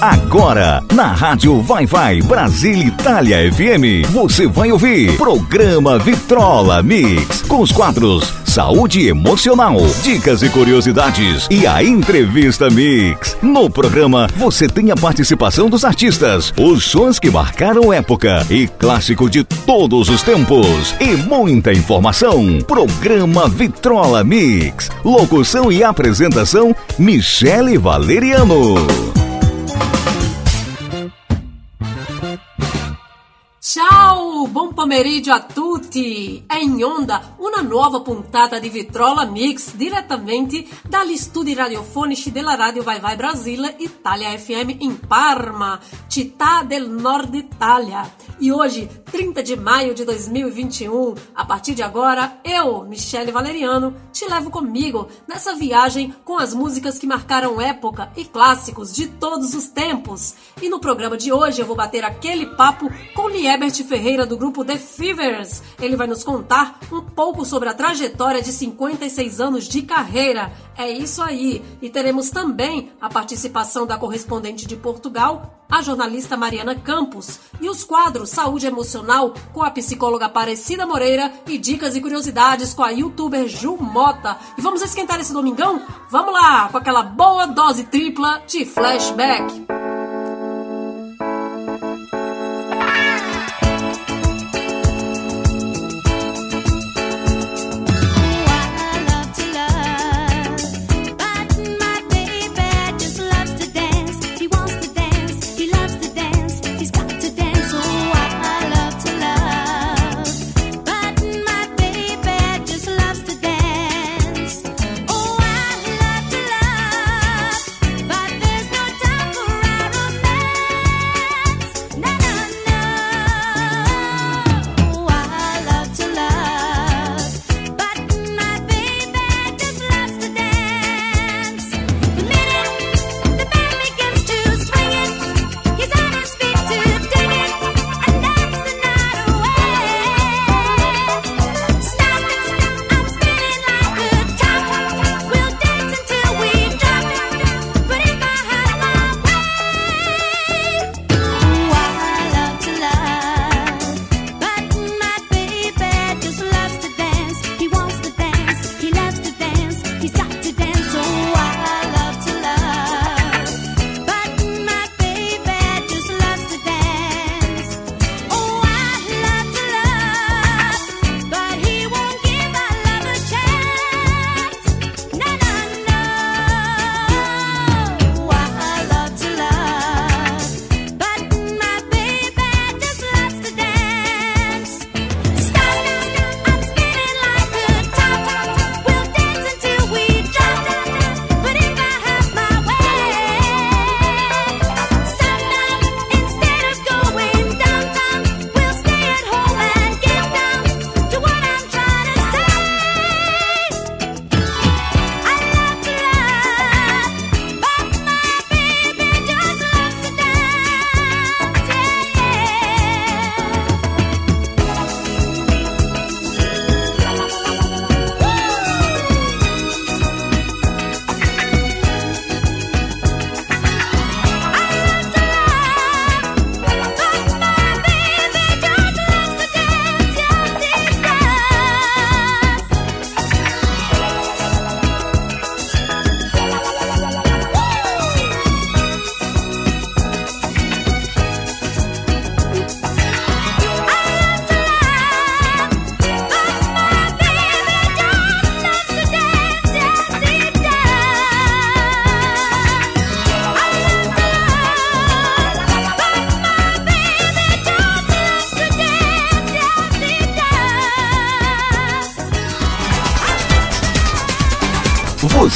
Agora, na Rádio Vai Vai Brasil Itália FM, você vai ouvir Programa Vitrola Mix, com os quadros Saúde Emocional, Dicas e Curiosidades e a Entrevista Mix. No programa, você tem a participação dos artistas, os sons que marcaram época e clássico de todos os tempos. E muita informação. Programa Vitrola Mix. Locução e apresentação, Michele Valeriano. Buon pomeriggio a tutti! È in onda una nuova puntata di Vitrola Mix direttamente dagli studi radiofonici della Radio Vai Vai Brasile Italia FM in Parma, città del nord Italia. E hoje, 30 de maio de 2021, a partir de agora, eu, Michele Valeriano, te levo comigo nessa viagem com as músicas que marcaram época e clássicos de todos os tempos. E no programa de hoje eu vou bater aquele papo com Liebert Ferreira do grupo The Fevers. Ele vai nos contar um pouco sobre a trajetória de 56 anos de carreira. É isso aí. E teremos também a participação da correspondente de Portugal, a jornalista Mariana Campos, e os quadros Saúde Emocional com a psicóloga Aparecida Moreira e Dicas e Curiosidades com a youtuber Ju Mota. E vamos esquentar esse domingão? Vamos lá, com aquela boa dose tripla de flashback.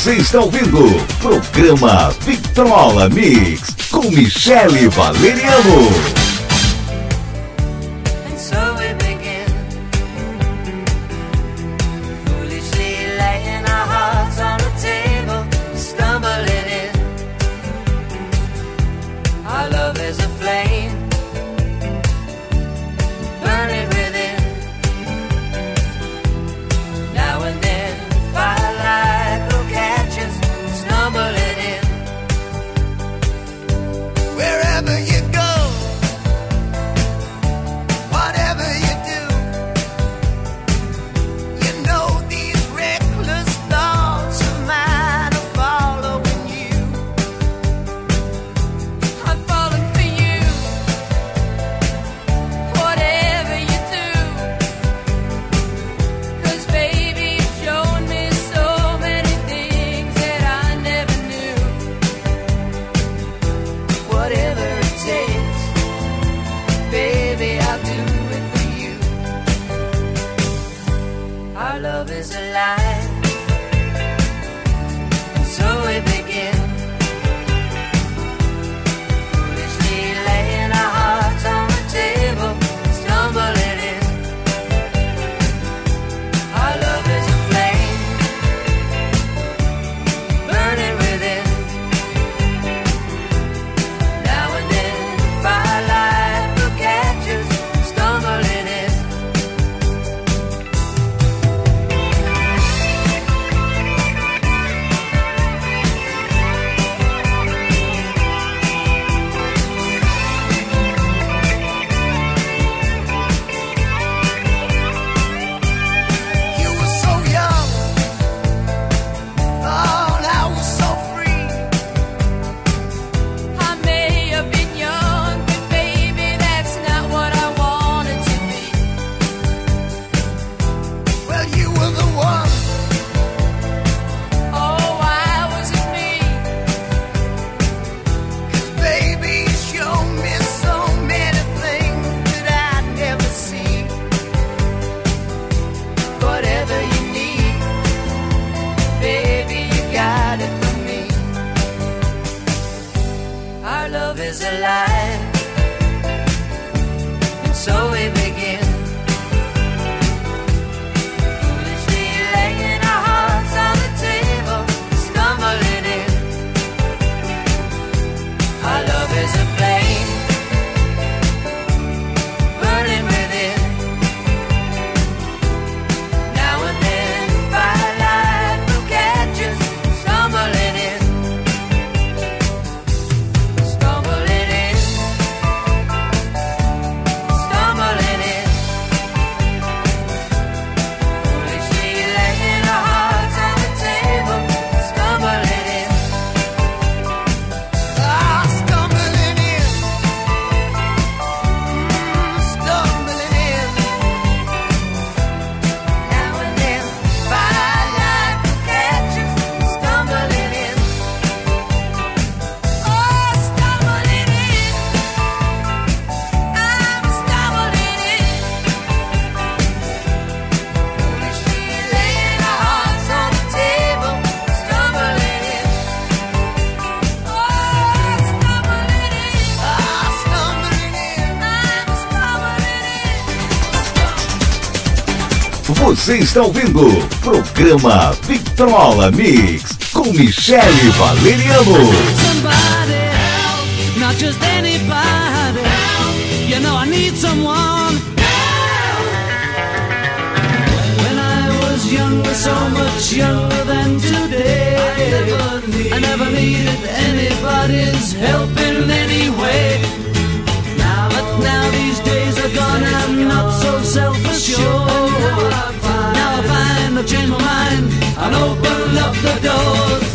Você está ouvindo programa Vitrola Mix com Michele Valeriano. Você está ouvindo programa Victrola Mix com Michele Valeriano. So much younger than today, I never, I never needed anybody's help in. and open up the doors.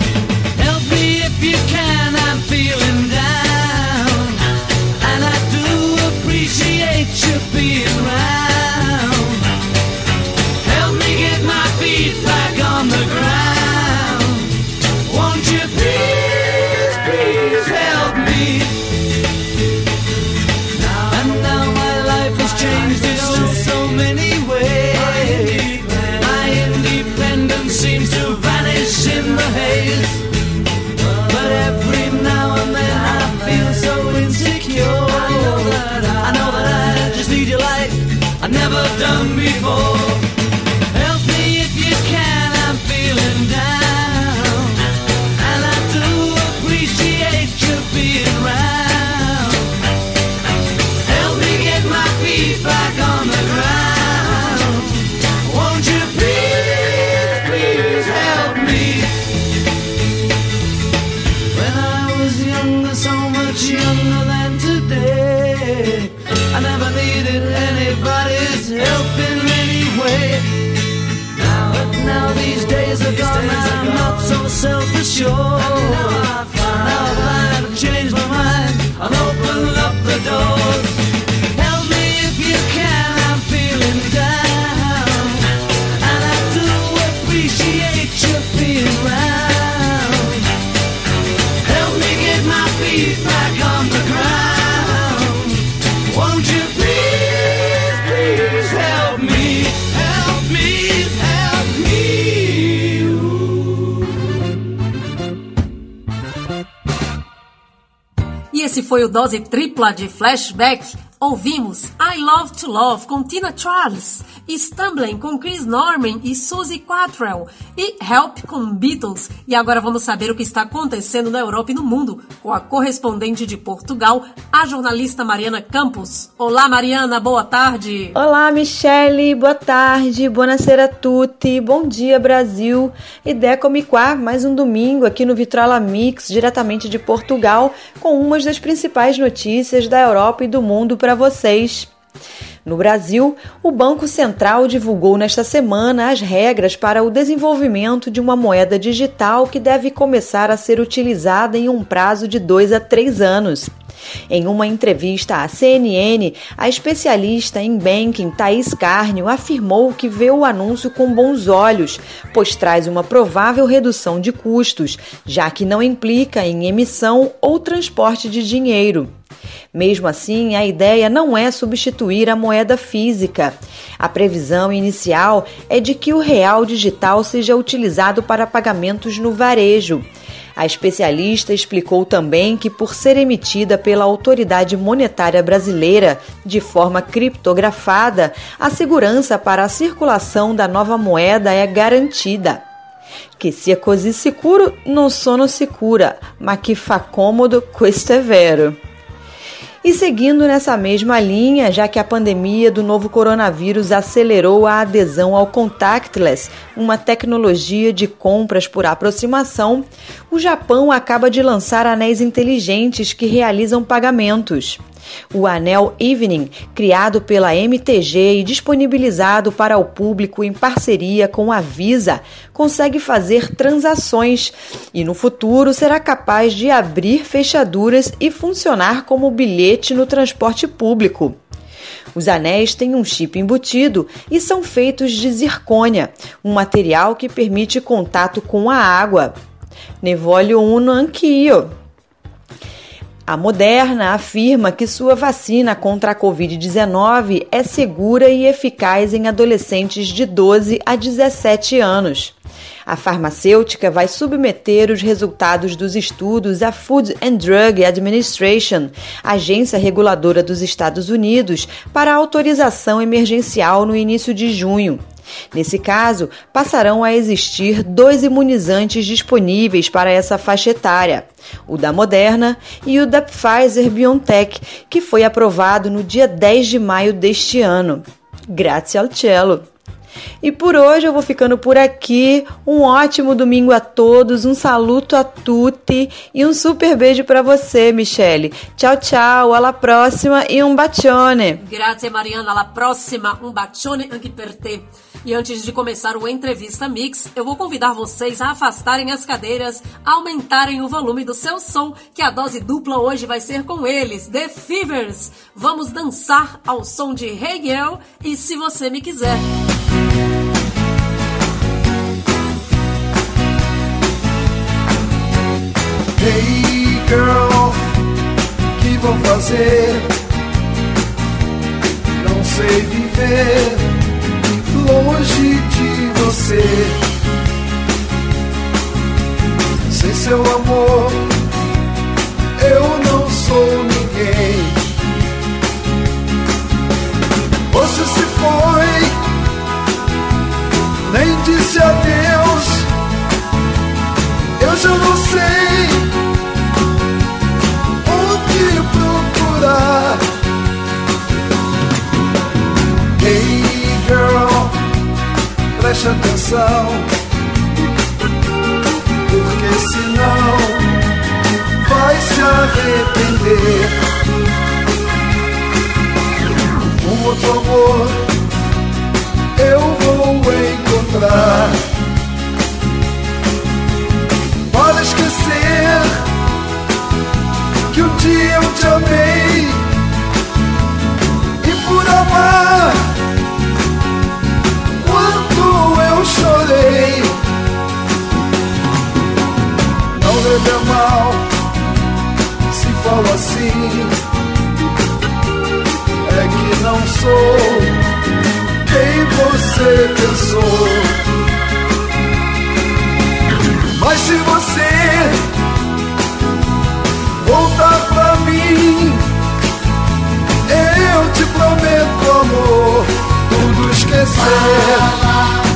evil. 就 E esse foi o dose tripla de flashback Ouvimos I Love to Love com Tina Charles, Stumbling com Chris Norman e Suzy Quattrell e Help com Beatles. E agora vamos saber o que está acontecendo na Europa e no mundo com a correspondente de Portugal, a jornalista Mariana Campos. Olá Mariana, boa tarde. Olá Michele, boa tarde, buonasera a tutti, bom dia Brasil. E Decomi qua, mais um domingo aqui no Vitrola Mix, diretamente de Portugal, com umas das principais notícias da Europa e do mundo para para vocês. No Brasil, o Banco Central divulgou nesta semana as regras para o desenvolvimento de uma moeda digital que deve começar a ser utilizada em um prazo de dois a três anos. Em uma entrevista à CNN, a especialista em banking Thaís Carnio afirmou que vê o anúncio com bons olhos, pois traz uma provável redução de custos, já que não implica em emissão ou transporte de dinheiro. Mesmo assim, a ideia não é substituir a moeda física. A previsão inicial é de que o real digital seja utilizado para pagamentos no varejo. A especialista explicou também que, por ser emitida pela Autoridade Monetária Brasileira de forma criptografada, a segurança para a circulação da nova moeda é garantida. Que se é così sicuro, non sono sicura, ma que fa comodo, questo è vero. E seguindo nessa mesma linha, já que a pandemia do novo coronavírus acelerou a adesão ao contactless, uma tecnologia de compras por aproximação, o Japão acaba de lançar anéis inteligentes que realizam pagamentos. O anel Evening, criado pela MTG e disponibilizado para o público em parceria com a Visa, consegue fazer transações e no futuro será capaz de abrir fechaduras e funcionar como bilhete no transporte público. Os anéis têm um chip embutido e são feitos de zircônia, um material que permite contato com a água. Nevolio uno anch'io. A Moderna afirma que sua vacina contra a Covid-19 é segura e eficaz em adolescentes de 12 a 17 anos. A farmacêutica vai submeter os resultados dos estudos à Food and Drug Administration, agência reguladora dos Estados Unidos, para autorização emergencial no início de junho. Nesse caso, passarão a existir dois imunizantes disponíveis para essa faixa etária: o da Moderna e o da Pfizer BioNTech, que foi aprovado no dia 10 de maio deste ano. Grazie al cielo! E por hoje eu vou ficando por aqui. Um ótimo domingo a todos, um saluto a tutti e um super beijo para você, Michele. Tchau, tchau, alla próxima e um bacione. Grazie Mariana, alla prossima, um bacione anche per te. E antes de começar o Entrevista Mix, eu vou convidar vocês a afastarem as cadeiras, aumentarem o volume do seu som, que a dose dupla hoje vai ser com eles, The Fevers. Vamos dançar ao som de Hey Girl e Se Você Me Quiser. Hey girl, que vou fazer? Não sei viver longe de você. Sem seu amor, eu não sou ninguém. Você se foi, nem disse adeus. Eu já não sei preste atenção, porque senão vai se arrepender. Um outro amor eu vou encontrar. Para esquecer que um dia eu te amei falo assim. É que não sou quem você pensou. Mas se você voltar pra mim, eu te prometo, amor, tudo esquecer.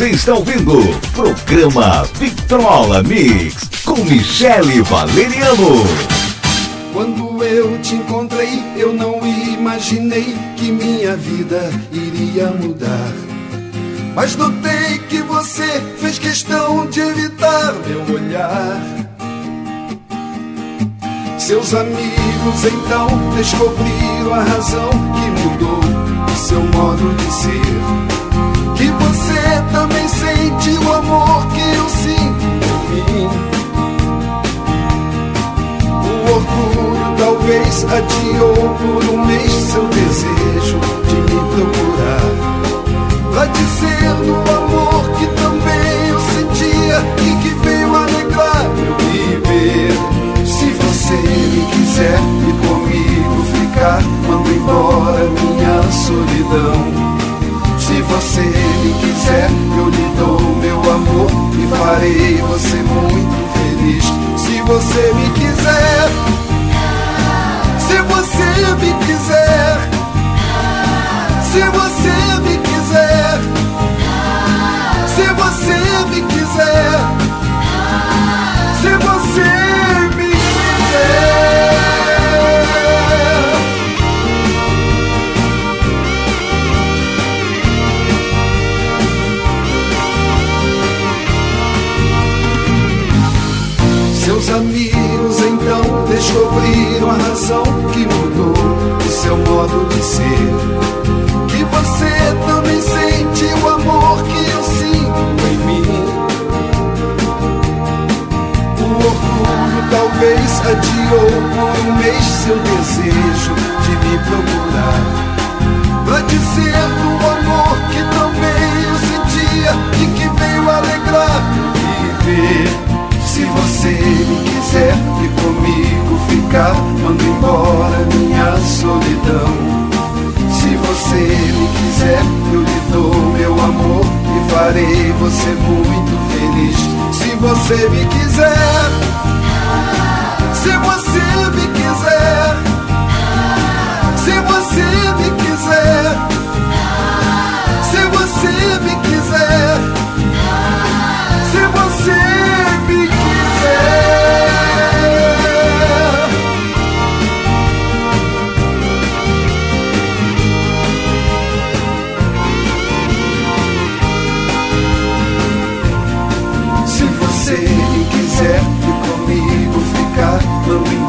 Você está ouvindo programa Vitrola Mix com Michele Valeriano. Quando eu te encontrei, eu não imaginei que minha vida iria mudar. Mas notei que você fez questão de evitar meu olhar. Seus amigos então descobriram a razão que mudou o seu modo de ser. Que você o amor que eu sinto em mim. O orgulho talvez adiou por um mês seu desejo de me procurar. Pra dizer do amor que também eu sentia e que veio alegrar meu viver. Se você me quiser e comigo ficar, mando embora minha solidão. Se você me quiser, eu lhe dou e farei você muito feliz. Se você me quiser, se você me quiser, se você me quiser, se você me quiser, Seus amigos então descobriram a razão que mudou o seu modo de ser. Que você também sente o amor que eu sinto em mim. O orgulho talvez adiou por um mês seu desejo de me procurar. Pra dizer do amor que também eu sentia e que veio alegrar viver. Se me quiser e comigo ficar, mando embora minha solidão. Se você me quiser, eu lhe dou meu amor e farei você muito feliz. Se você me quiser, se você me quiser,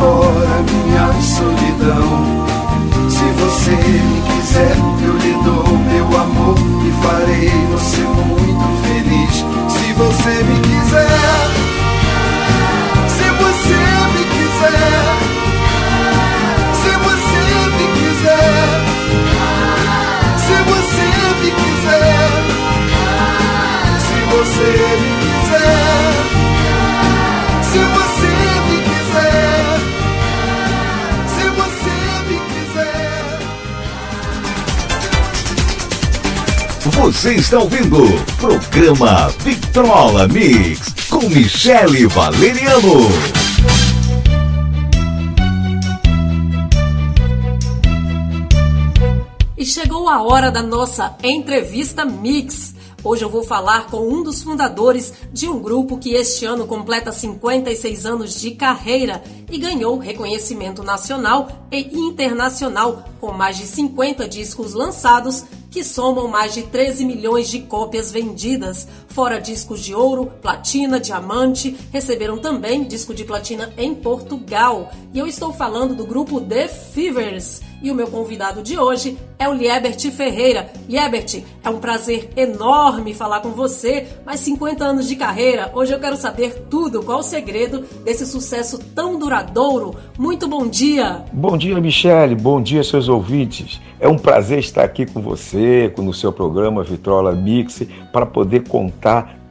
embora minha solidão. Se você me quiser, eu lhe dou meu amor e farei você muito feliz. Se você me quiser, se você me quiser, se você me quiser, se você me quiser, se você me quiser, Você está ouvindo programa Vitrola Mix com Michele Valeriano. E chegou a hora da nossa entrevista Mix. Hoje eu vou falar com um dos fundadores de um grupo que este ano completa 56 anos de carreira e ganhou reconhecimento nacional e internacional com mais de 50 discos lançados que somam mais de 13 milhões de cópias vendidas, fora discos de ouro, platina, diamante, receberam também disco de platina em Portugal. E eu estou falando do grupo The Fevers. E o meu convidado de hoje é o Liebert Ferreira. Liebert, é um prazer enorme falar com você. Mais 50 anos de carreira. Hoje eu quero saber tudo, qual o segredo desse sucesso tão duradouro. Muito bom dia. Bom dia, Michele. Bom dia, seus ouvintes. É um prazer estar aqui com você, no seu programa Vitrola Mix, para poder contar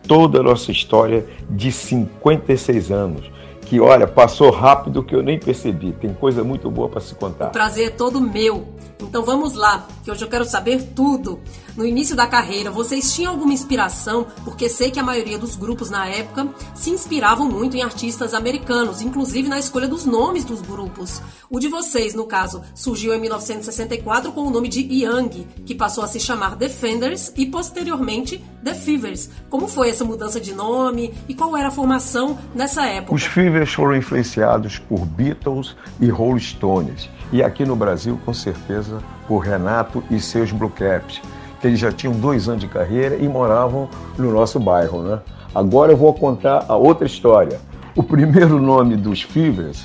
toda a nossa história de 56 anos que, olha, passou rápido que eu nem percebi. Tem coisa muito boa para se contar. O prazer é todo meu. Então vamos lá, que hoje eu quero saber tudo. No início da carreira, vocês tinham alguma inspiração? Porque sei que a maioria dos grupos na época se inspiravam muito em artistas americanos, inclusive na escolha dos nomes dos grupos. O de vocês, no caso, surgiu em 1964 com o nome de Young, que passou a se chamar Defenders e posteriormente The Fevers. Como foi essa mudança de nome e qual era a formação nessa época? Os Fevers foram influenciados por Beatles e Rolling Stones. E aqui no Brasil, com certeza, por Renato e seus Blue Caps que eles já tinham dois anos de carreira e moravam no nosso bairro, né? Agora eu vou contar a outra história. O primeiro nome dos Fevers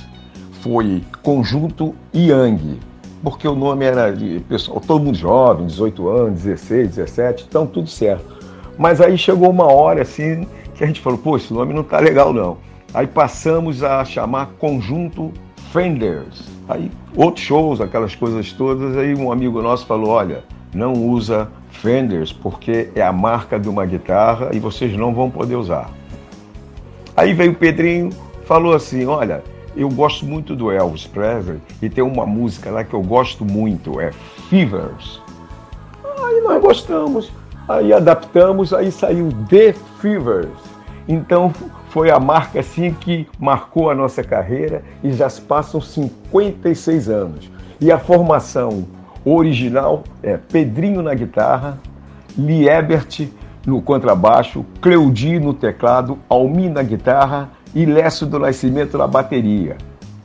foi Conjunto Yang, porque o nome era de pessoal, todo mundo jovem, 18 anos, 16, 17, então tudo certo. Mas aí chegou uma hora assim que a gente falou, pô, esse nome não tá legal não. Aí passamos a chamar Conjunto Fenders. Aí outros shows, aquelas coisas todas, aí um amigo nosso falou, olha, não usa Fenders porque é a marca de uma guitarra e vocês não vão poder usar. Aí veio o Pedrinho, falou assim: Olha, eu gosto muito do Elvis Presley e tem uma música lá que eu gosto muito, é Fevers. Aí nós gostamos, aí adaptamos, aí saiu The Fevers. Então foi a marca assim que marcou a nossa carreira e já se passam 56 anos. E a formação o original é Pedrinho na guitarra, Liebert no contrabaixo, Cleudi no teclado, Almi na guitarra e Lécio do Nascimento na bateria.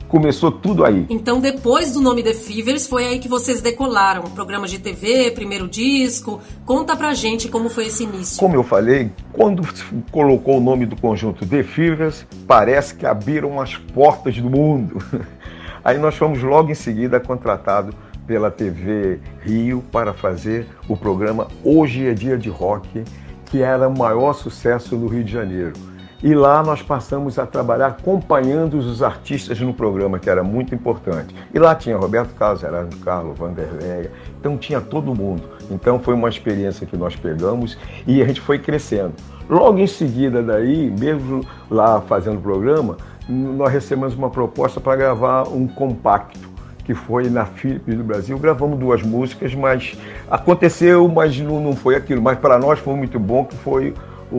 Começou tudo aí. Então, depois do nome The Fevers, foi aí que vocês decolaram. Programas de TV, primeiro disco. Conta pra gente como foi esse início. Como eu falei, quando colocou o nome do conjunto The Fevers, parece que abriram as portas do mundo. Aí nós fomos logo em seguida contratados pela TV Rio para fazer o programa Hoje é Dia de Rock, que era o maior sucesso no Rio de Janeiro. E lá nós passamos a trabalhar acompanhando os artistas no programa, que era muito importante. E lá tinha Roberto Carlos, Erasmo Carlos, Vanderlei, então tinha todo mundo. Então foi uma experiência que nós pegamos e a gente foi crescendo. Logo em seguida daí, mesmo lá fazendo o programa, nós recebemos uma proposta para gravar um compacto que foi na Philips do Brasil. Gravamos duas músicas, mas aconteceu, mas não, não foi aquilo. Mas para nós foi muito bom que foi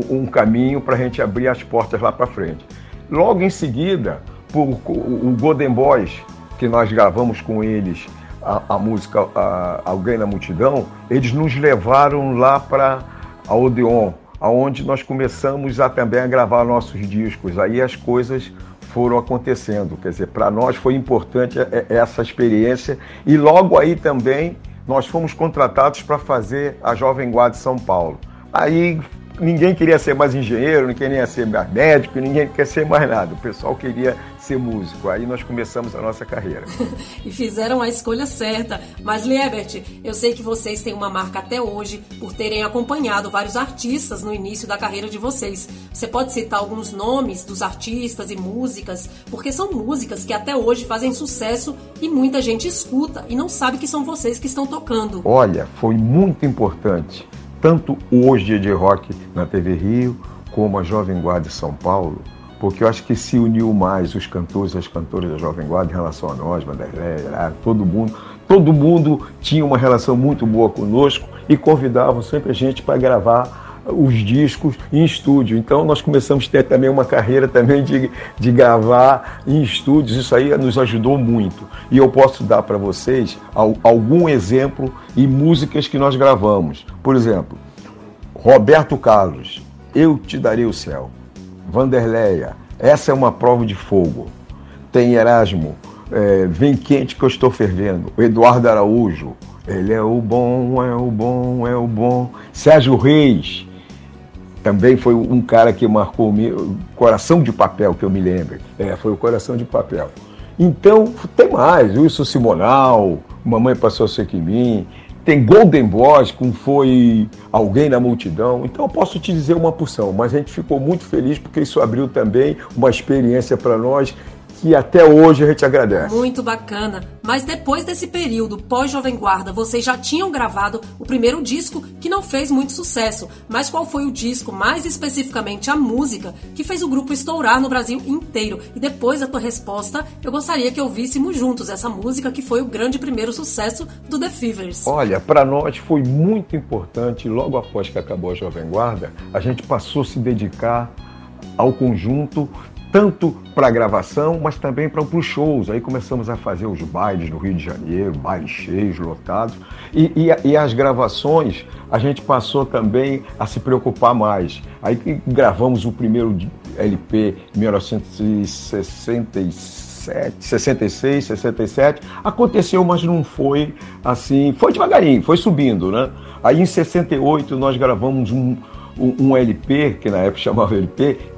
um caminho para a gente abrir as portas lá para frente. Logo em seguida, por, o Golden Boys, que nós gravamos com eles a, a música a, Alguém na Multidão, eles nos levaram lá para a Odeon, aonde nós começamos a também a gravar nossos discos. Aí as coisas foram acontecendo. Quer dizer, para nós foi importante essa experiência e logo aí também nós fomos contratados para fazer a Jovem Guarda de São Paulo. Aí ninguém queria ser mais engenheiro, ninguém queria ser mais médico, ninguém quer ser mais nada. O pessoal queria ser músico. Aí nós começamos a nossa carreira. e fizeram a escolha certa. Mas, Liebert, eu sei que vocês têm uma marca até hoje por terem acompanhado vários artistas no início da carreira de vocês. Você pode citar alguns nomes dos artistas e músicas, porque são músicas que até hoje fazem sucesso e muita gente escuta e não sabe que são vocês que estão tocando. Olha, foi muito importante. Tanto hoje de rock na TV Rio, como a Jovem Guarda de São Paulo, porque eu acho que se uniu mais os cantores e as cantoras da Jovem Guarda em relação a nós, Vanderlei, todo mundo. Todo mundo tinha uma relação muito boa conosco e convidavam sempre a gente para gravar os discos em estúdio. Então nós começamos a ter também uma carreira também de, de gravar em estúdios. Isso aí nos ajudou muito. E eu posso dar para vocês algum exemplo e músicas que nós gravamos. Por exemplo, Roberto Carlos, Eu Te Darei o Céu. Vanderleia, essa é uma prova de fogo. Tem Erasmo, é, Vem Quente que eu estou fervendo. Eduardo Araújo, ele é o bom, é o bom, é o bom. Sérgio Reis, também foi um cara que marcou o meu coração de papel, que eu me lembro. É, foi o coração de papel. Então, tem mais, Wilson Simonal, Mamãe Passou a Ser Que Mim, tem Golden Boys, como foi Alguém na Multidão. Então eu posso te dizer uma porção, mas a gente ficou muito feliz porque isso abriu também uma experiência para nós que até hoje a gente agradece. Muito bacana. Mas depois desse período pós-Jovem Guarda, vocês já tinham gravado o primeiro disco que não fez muito sucesso. Mas qual foi o disco, mais especificamente a música, que fez o grupo estourar no Brasil inteiro? E depois da tua resposta, eu gostaria que ouvíssemos juntos essa música que foi o grande primeiro sucesso do The Fevers. Olha, para nós foi muito importante, logo após que acabou a Jovem Guarda, a gente passou a se dedicar ao conjunto tanto para gravação, mas também para os shows. Aí começamos a fazer os bailes no Rio de Janeiro, bailes cheios, lotados. E, e, e, as gravações, a gente passou também a se preocupar mais. Aí gravamos o primeiro LP em 1967, 66, 67. Aconteceu, mas não foi assim. Foi devagarinho, foi subindo, né? Aí em 68 nós gravamos um, um LP, que na época chamava LP,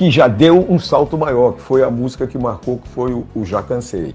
que já deu um salto maior, que foi a música que marcou, que foi o, Já Cansei.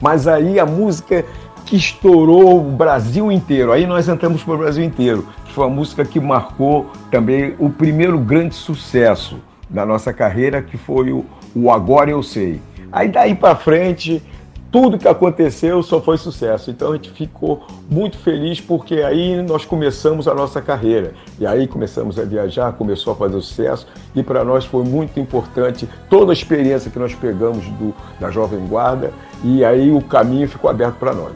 Mas aí a música que estourou o Brasil inteiro, aí nós entramos para o Brasil inteiro, que foi a música que marcou também o primeiro grande sucesso da nossa carreira, que foi o, o Agora Eu Sei. Aí daí para frente tudo que aconteceu só foi sucesso. Então a gente ficou muito feliz porque aí nós começamos a nossa carreira. E aí começamos a viajar, começou a fazer sucesso e para nós foi muito importante toda a experiência que nós pegamos do, da Jovem Guarda e aí o caminho ficou aberto para nós.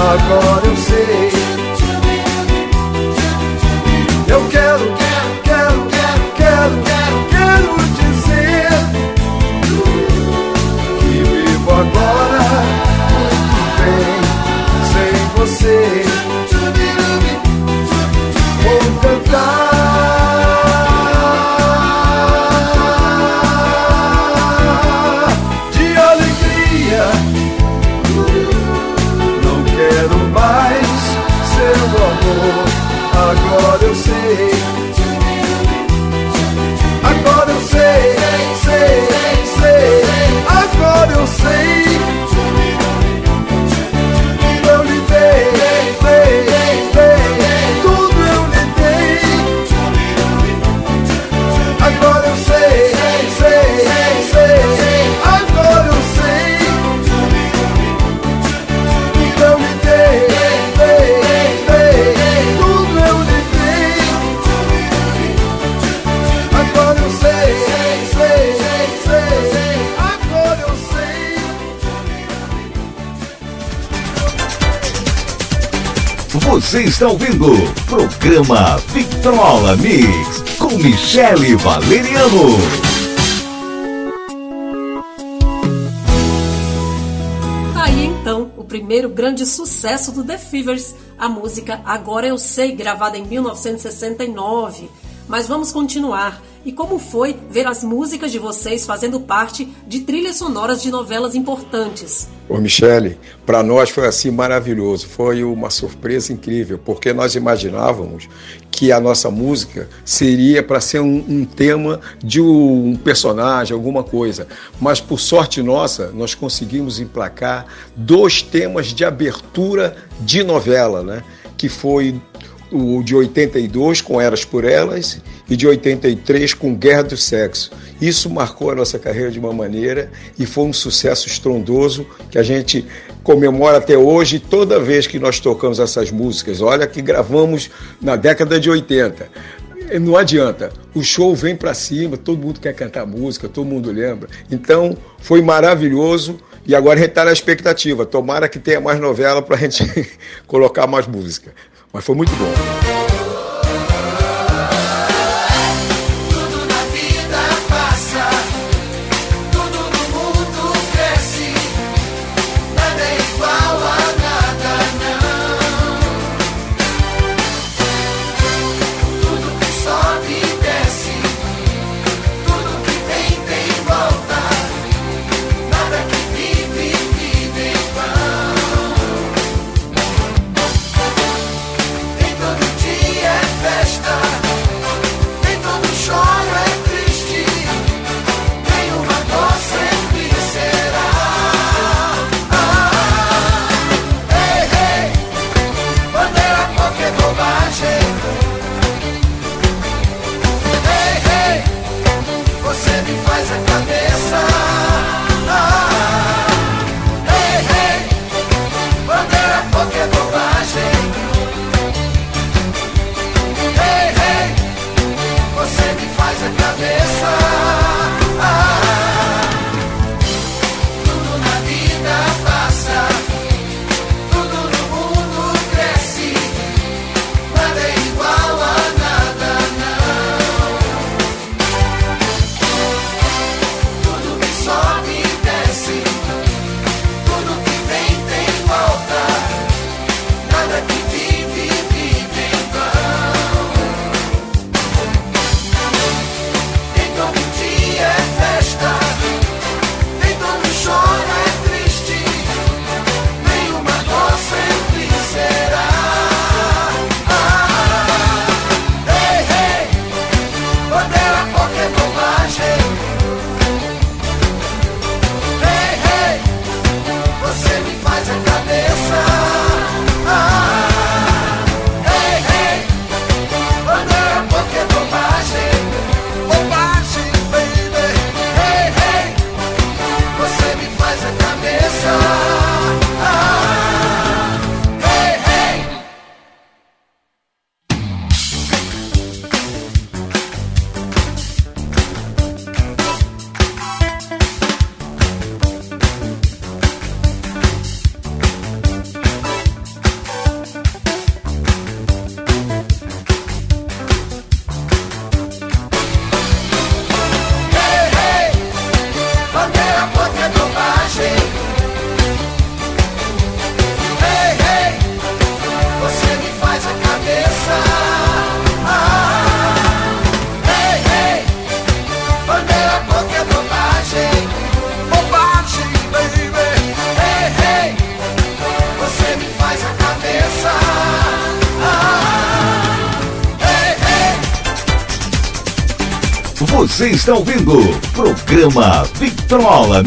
Agora eu sei. Está ouvindo programa Vitrola Mix com Michele Valeriano. Aí então, o primeiro grande sucesso do The Fevers, a música Agora Eu Sei, gravada em 1969. Mas vamos continuar. E como foi ver as músicas de vocês fazendo parte de trilhas sonoras de novelas importantes? Ô Michele, para nós foi assim maravilhoso, foi uma surpresa incrível, porque nós imaginávamos que a nossa música seria para ser um, um tema de um personagem, alguma coisa. Mas por sorte nossa, nós conseguimos emplacar dois temas de abertura de novela, né? Que foi o de 82 com Eras por Elas e de 83 com Guerra do Sexo. Isso marcou a nossa carreira de uma maneira e foi um sucesso estrondoso que a gente comemora até hoje toda vez que nós tocamos essas músicas. Olha que gravamos na década de 80. não adianta. O show vem para cima, todo mundo quer cantar música, todo mundo lembra. Então, foi maravilhoso e agora a expectativa. Tomara que tenha mais novela para a gente colocar mais música. Mas foi muito bom.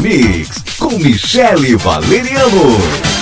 Mix com Michele Valeriano.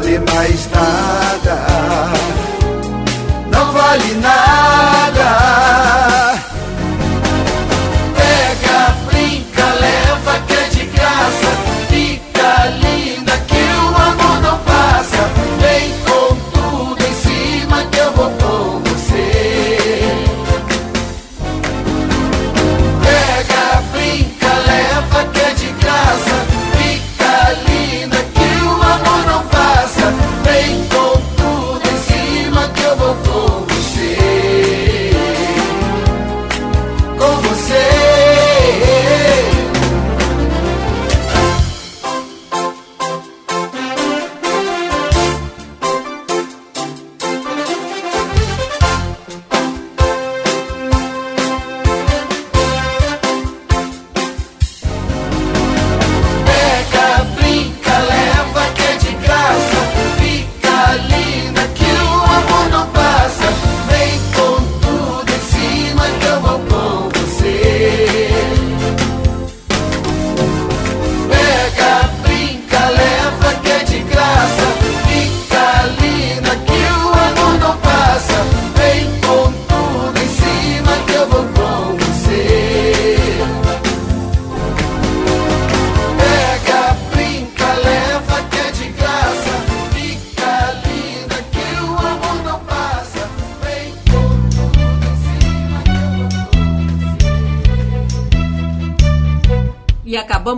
não vale mais nada.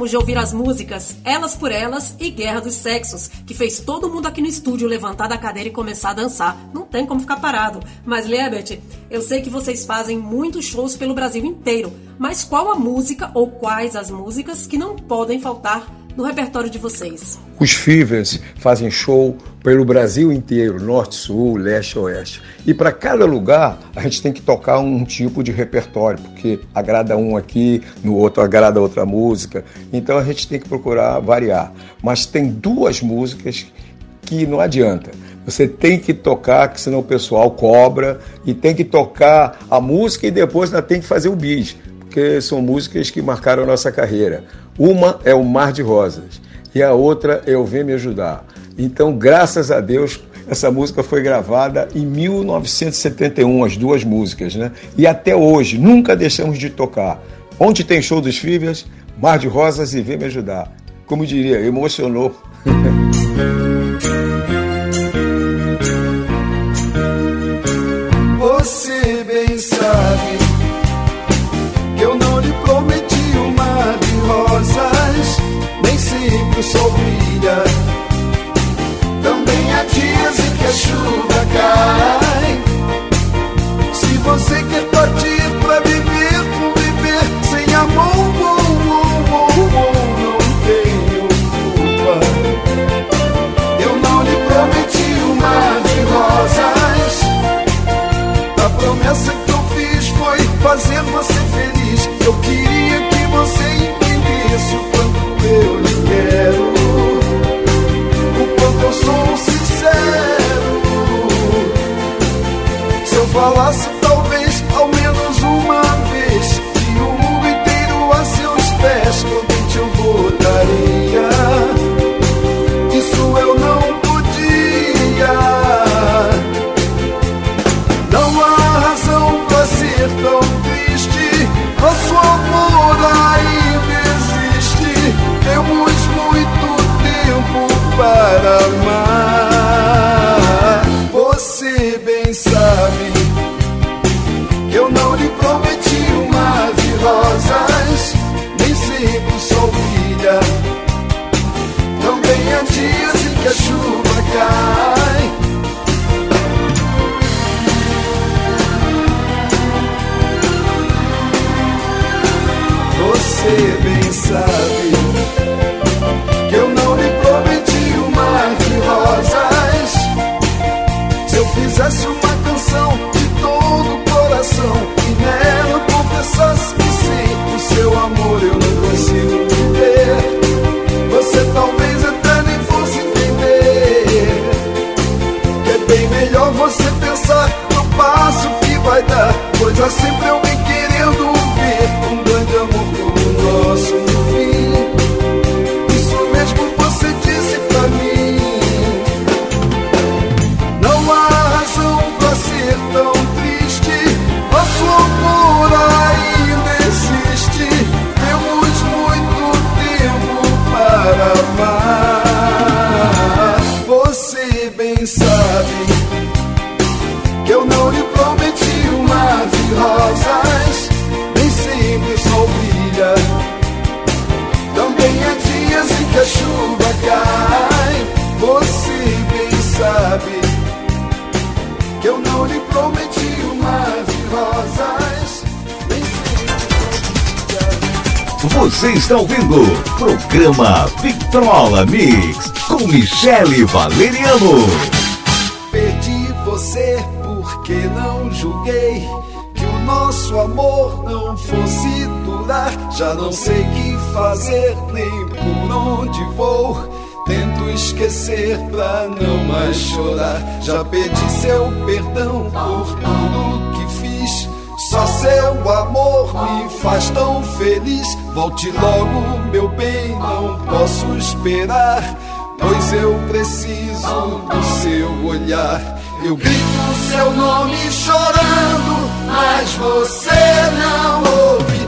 Acabamos de ouvir as músicas Elas por Elas e Guerra dos Sexos, que fez todo mundo aqui no estúdio levantar da cadeira e começar a dançar. Não tem como ficar parado. Mas, Lebert, eu sei que vocês fazem muitos shows pelo Brasil inteiro, mas qual a música ou quais as músicas que não podem faltar no repertório de vocês? Os Fivers fazem show pelo Brasil inteiro, norte, sul, leste, oeste. E para cada lugar a gente tem que tocar um tipo de repertório, porque agrada um aqui, no outro agrada outra música. Então a gente tem que procurar variar. Mas tem duas músicas que não adianta. Você tem que tocar, que senão o pessoal cobra, e tem que tocar a música e depois ainda tem que fazer o bis, porque são músicas que marcaram a nossa carreira. Uma é o Mar de Rosas e a outra é o Vem Me Ajudar. Então, graças a Deus, essa música foi gravada em 1971, as duas músicas, né? E até hoje, nunca deixamos de tocar. Onde tem show dos Fívias, Mar de Rosas e Vem Me Ajudar. Como diria, emocionou. Você bem sabe sempre o sol também há dias em que a chuva cai. Se você quer partir pra viver, conviver sem amor, oh, oh, oh, não tenho culpa. Eu não lhe prometi um mar de rosas. A promessa que eu fiz foi fazer você feliz. Eu queria que você entendesse o quanto eu lhe quero eu sou sincero. Se eu falasse Valeriano. Perdi você porque não julguei que o nosso amor não fosse durar. Já não sei que fazer nem por onde vou. Tento esquecer pra não mais chorar. Já pedi seu perdão por tudo que fiz. Só seu amor me faz tão feliz. Volte logo, meu bem, não posso esperar. Eu preciso do seu olhar. Eu grito seu nome chorando, mas você não ouve.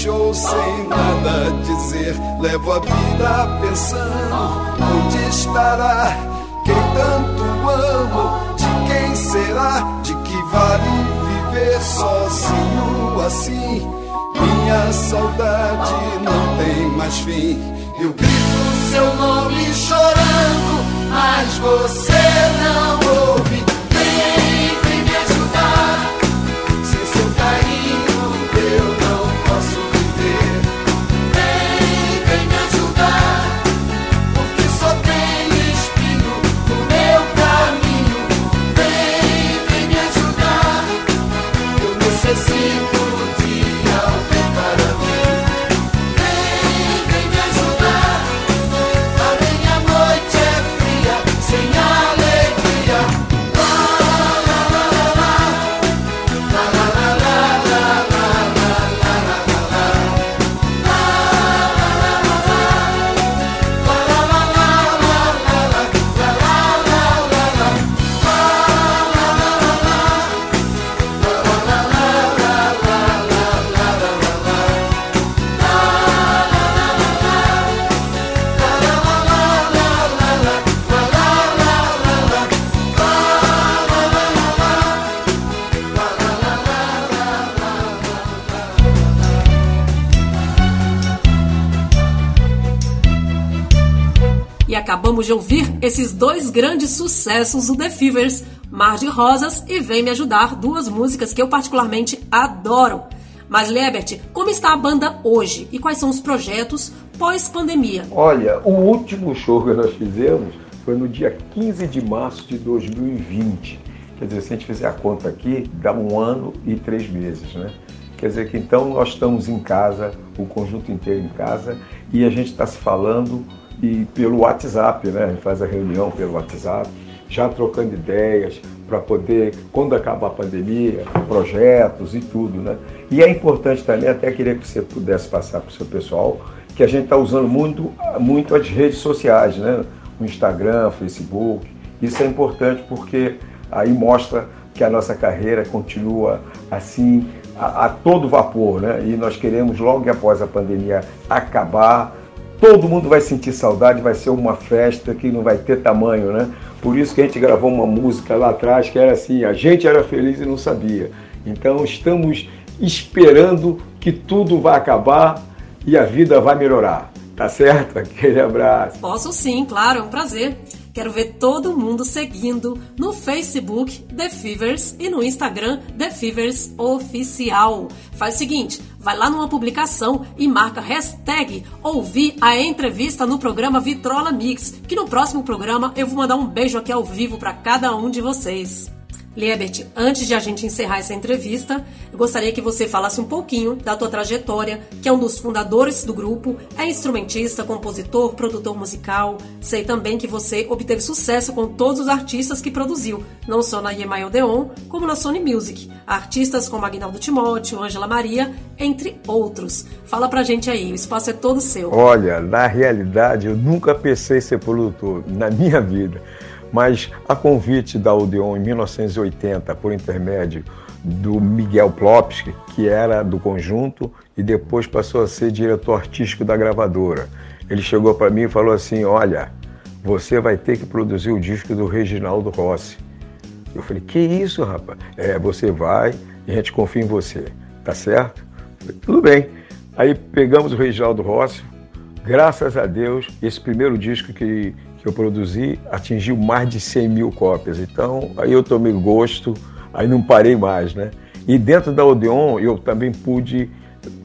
Deixou sem nada dizer. Levo a vida pensando onde estará quem tanto amo. De quem será? De que vale viver sozinho assim? Minha saudade não tem mais fim. Eu grito seu nome chorando, mas você não ouve. Vem, acabamos de ouvir esses dois grandes sucessos do The Fevers, Mar de Rosas e Vem Me Ajudar, duas músicas que eu particularmente adoro. Mas, Lebert, como está a banda hoje e quais são os projetos pós-pandemia? Olha, o último show que nós fizemos foi no dia 15 de março de 2020. Quer dizer, se a gente fizer a conta aqui, dá um ano e três meses, né? Quer dizer que então nós estamos em casa, o conjunto inteiro em casa, e a gente está se falando e pelo WhatsApp, né? A gente faz a reunião pelo WhatsApp, já trocando ideias para poder, quando acabar a pandemia, projetos e tudo, né? E é importante também, até queria que você pudesse passar para o seu pessoal, que a gente está usando muito, muito as redes sociais, né? O Instagram, Facebook. Isso é importante porque aí mostra que a nossa carreira continua assim a, a todo vapor, né? E nós queremos logo após a pandemia acabar, todo mundo vai sentir saudade, vai ser uma festa que não vai ter tamanho, né? Por isso que a gente gravou uma música lá atrás que era assim, a gente era feliz e não sabia. Então estamos esperando que tudo vai acabar e a vida vai melhorar. Tá certo? Aquele abraço. Posso sim, claro, é um prazer. Quero ver todo mundo seguindo no Facebook The Fevers e no Instagram The Fevers Oficial. Faz o seguinte, vai lá numa publicação e marca hashtag ouvir a entrevista no programa Vitrola Mix, que no próximo programa eu vou mandar um beijo aqui ao vivo para cada um de vocês. Liebert, antes de a gente encerrar essa entrevista, eu gostaria que você falasse um pouquinho da tua trajetória, que é um dos fundadores do grupo, é instrumentista, compositor, produtor musical. Sei também que você obteve sucesso com todos os artistas que produziu, não só na EMI Odeon, como na Sony Music. Artistas como Agnaldo Timóteo, Ângela Maria, entre outros. Fala pra gente aí, o espaço é todo seu. Olha, na realidade, eu nunca pensei ser produtor na minha vida. Mas a convite da Odeon em 1980, por intermédio do Miguel Plopski, que era do conjunto e depois passou a ser diretor artístico da gravadora. Ele chegou para mim e falou assim: Olha, você vai ter que produzir o disco do Reginaldo Rossi. Eu falei: Que isso, rapaz? É, você vai e a gente confia em você, tá certo? Falei, Tudo bem. Aí pegamos o Reginaldo Rossi. Graças a Deus, esse primeiro disco que que eu produzi atingiu mais de 100 mil cópias. Então, aí eu tomei gosto, aí não parei mais, né? E dentro da Odeon eu também pude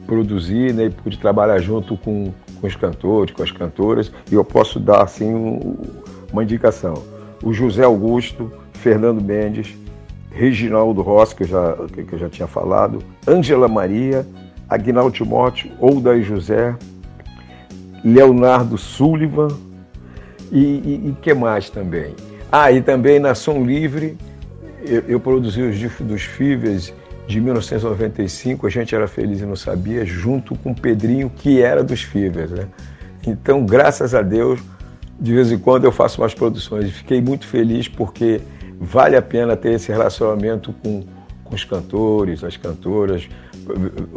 produzir, né? Pude trabalhar junto com, com os cantores, com as cantoras, e eu posso dar, assim, um, uma indicação. O José Augusto, Fernando Mendes, Reginaldo Rossi, que eu já, que eu já tinha falado, Ângela Maria, Agnaldo Timóteo, Oudaí José, Leonardo Sullivan, e, o que mais também? Ah, e também na Som Livre, eu, eu produzi os discos dos Fivers de 1995, A Gente Era Feliz e Não Sabia, junto com Pedrinho, que era dos Fivers. Né? Então, graças a Deus, de vez em quando eu faço umas produções. Fiquei muito feliz porque vale a pena ter esse relacionamento com, com os cantores, as cantoras,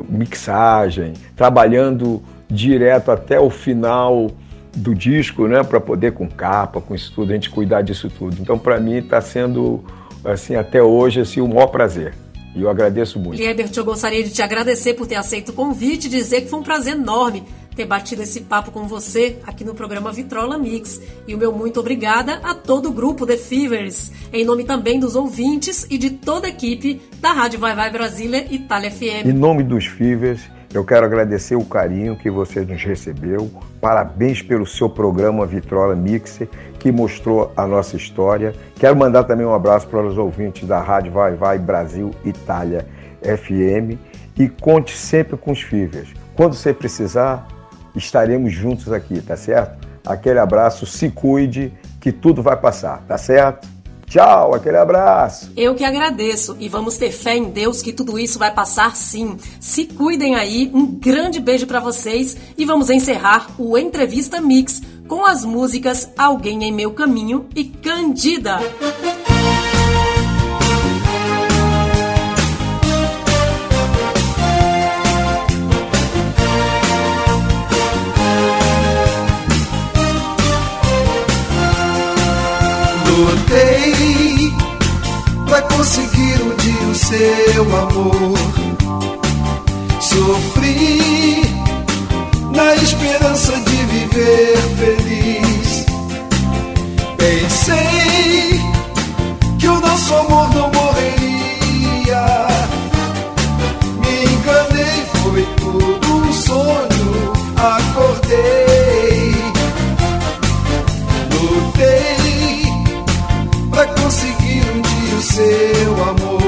mixagem, trabalhando direto até o final do disco, né, para poder com capa, com isso tudo, a gente cuidar disso tudo. Então, para mim, está sendo, assim, até hoje, assim, o maior prazer. E eu agradeço muito. Liebert, eu gostaria de te agradecer por ter aceito o convite e dizer que foi um prazer enorme ter batido esse papo com você aqui no programa Vitrola Mix. E o meu muito obrigada a todo o grupo The Fevers, em nome também dos ouvintes e de toda a equipe da Rádio Vai Vai Brasília Itália FM. Em nome dos Fevers, eu quero agradecer o carinho que você nos recebeu. Parabéns pelo seu programa Vitrola Mixer, que mostrou a nossa história. Quero mandar também um abraço para os ouvintes da Rádio Vai Vai Brasil Itália FM. E conte sempre com os Fivers. Quando você precisar, estaremos juntos aqui, tá certo? Aquele abraço, se cuide, que tudo vai passar, tá certo? Tchau, aquele abraço. Eu que agradeço e vamos ter fé em Deus que tudo isso vai passar sim. Se cuidem aí, um grande beijo para vocês e vamos encerrar o Entrevista Mix com as músicas Alguém em Meu Caminho e Candida. lutei pra conseguir um dia o seu amor. Sofri na esperança de viver feliz. Pensei que o nosso amor não morreria. Me enganei, foi tudo um sonho. Seu amor.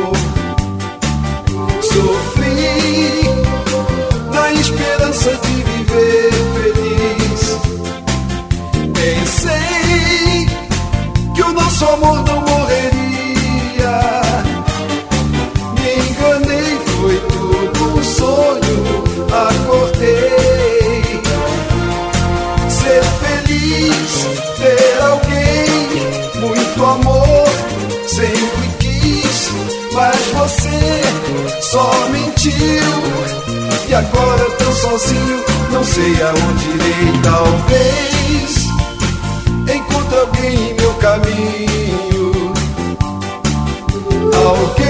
Agora tão sozinho, não sei aonde irei. Talvez encontre alguém em meu caminho. Alguém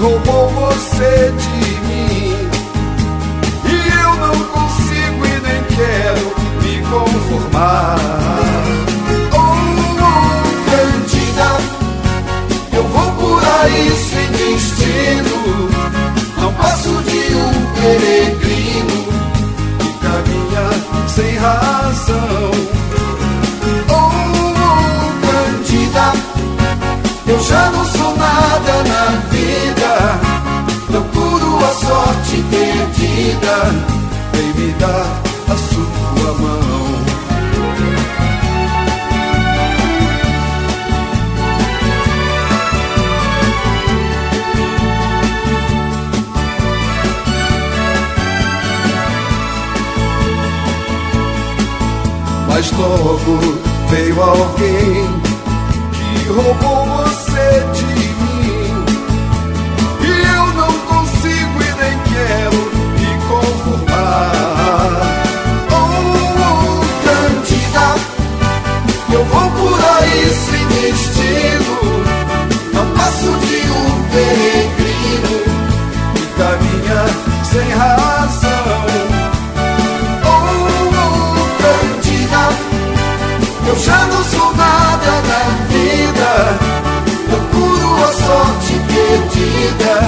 que A sua mão. Mas logo veio alguém que roubou você sem razão. Eu já não sou nada na vida. Procuro a sorte perdida.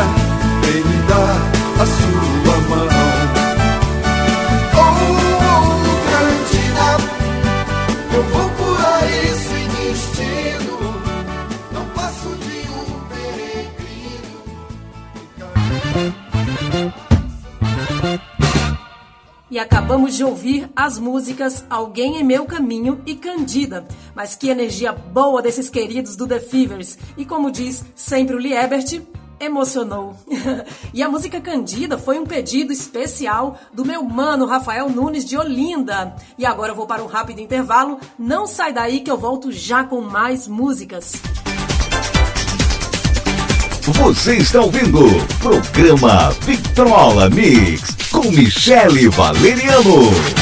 Acabamos de ouvir as músicas Alguém em Meu Caminho e Candida. Mas que energia boa desses queridos do The Fevers. E como diz sempre o Liebert, emocionou. e a música Candida foi um pedido especial do meu mano Rafael Nunes de Olinda. E agora eu vou para um rápido intervalo. Não sai daí que eu volto já com mais músicas. Você está ouvindo programa Vitrola Mix com Michele Valeriano.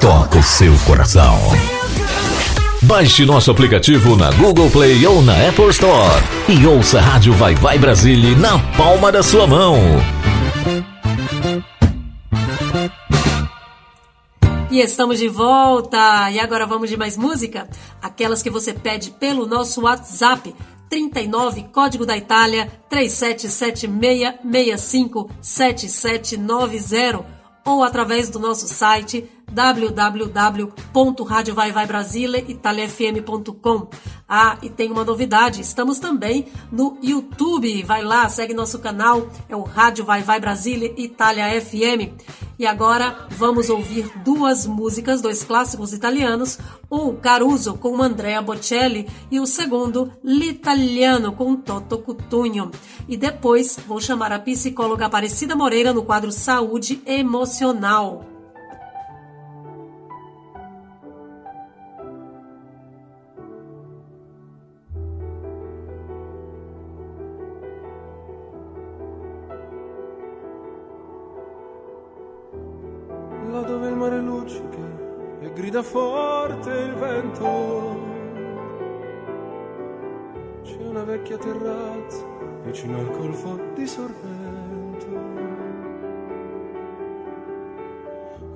toca o seu coração. Baixe nosso aplicativo na Google Play ou na Apple Store e ouça a Rádio Vai Vai Brasília na palma da sua mão. E estamos de volta! E agora vamos de mais música? Aquelas que você pede pelo nosso WhatsApp 39 Código da Itália 3776657790 ou através do nosso site www.radiovaivaibrasileitaliafm.com. Ah, e tem uma novidade, estamos também no YouTube. Vai lá, segue nosso canal, é o Rádio Vai Vai Brasília Itália FM. E agora vamos ouvir duas músicas, dois clássicos italianos, o Caruso com Andrea Bocelli e o segundo L'Italiano com Toto Cutugno. E depois vou chamar a psicóloga Aparecida Moreira no quadro Saúde Emocional. Grida forte il vento. C'è una vecchia terrazza vicino al golfo di Sorrento.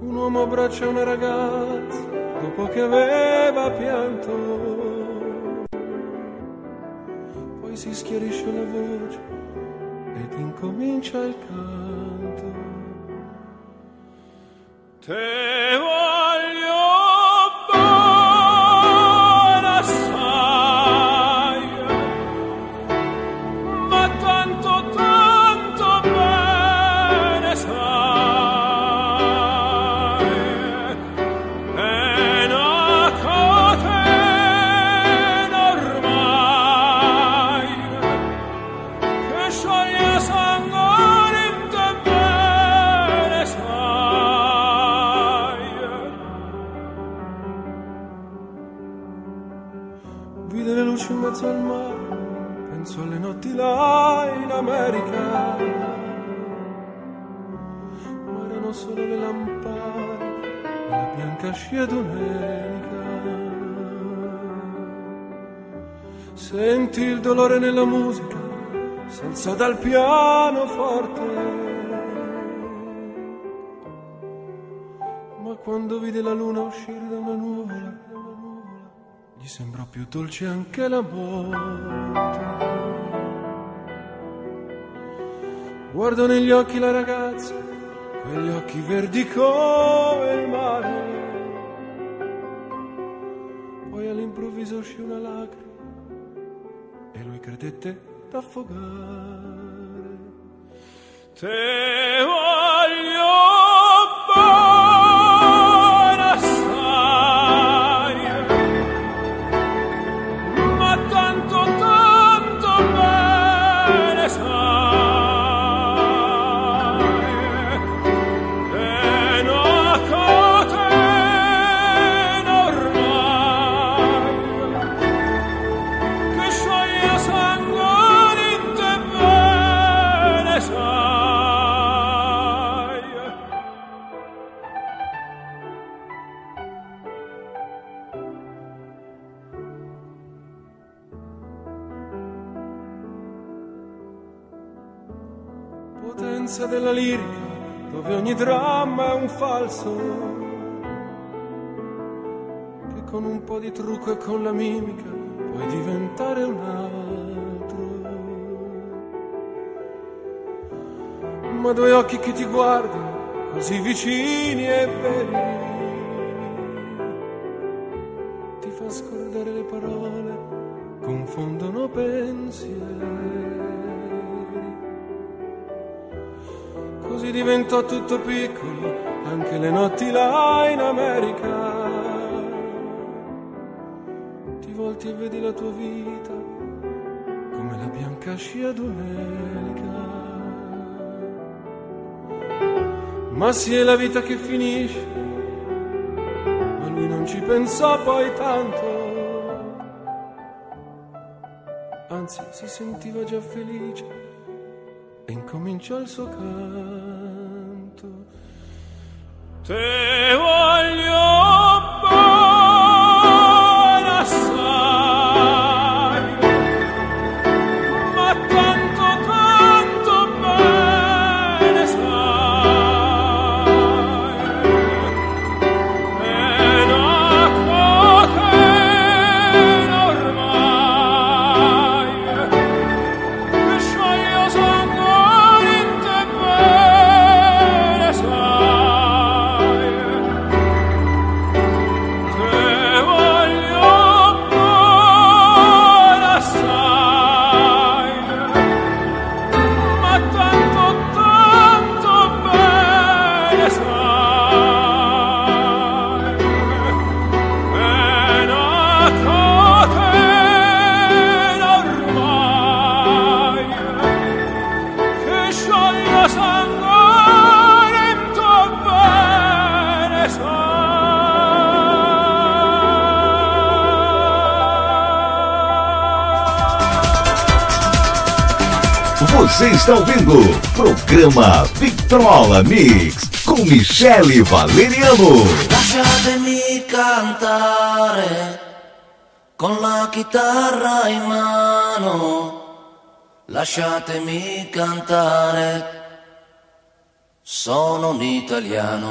Un uomo abbraccia una ragazza dopo che aveva pianto. Poi si schiarisce la voce ed incomincia il canto. Te scia domenica. Senti il dolore nella musica, senza dal piano forte. Ma quando vide la luna uscire da una nuvola, gli sembrò più dolce anche la morte. Guardo negli occhi la ragazza, quegli occhi verdi come il mare all'improvviso uscì una lacrima e lui credette d'affogare. Te della lirica, dove ogni dramma è un falso, che con un po' di trucco e con la mimica puoi diventare un altro. Ma due occhi che ti guardano, così vicini e veri, diventò tutto piccolo, anche le notti là in America. Ti volti e vedi la tua vita come la bianca scia domenica. Ma sì è la vita che finisce, ma lui non ci pensò poi tanto. Anzi, si sentiva già felice e incominciò il suo canto. Te voglio Você programa Vitrola Mix com Michele Valeriano. Lasciatemi cantare con la chitarra in mano. Lasciatemi cantare. Sono un italiano.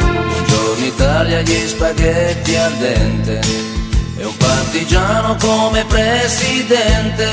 Buongiorno Italia, gli spaghetti al dente e un partigiano come presidente,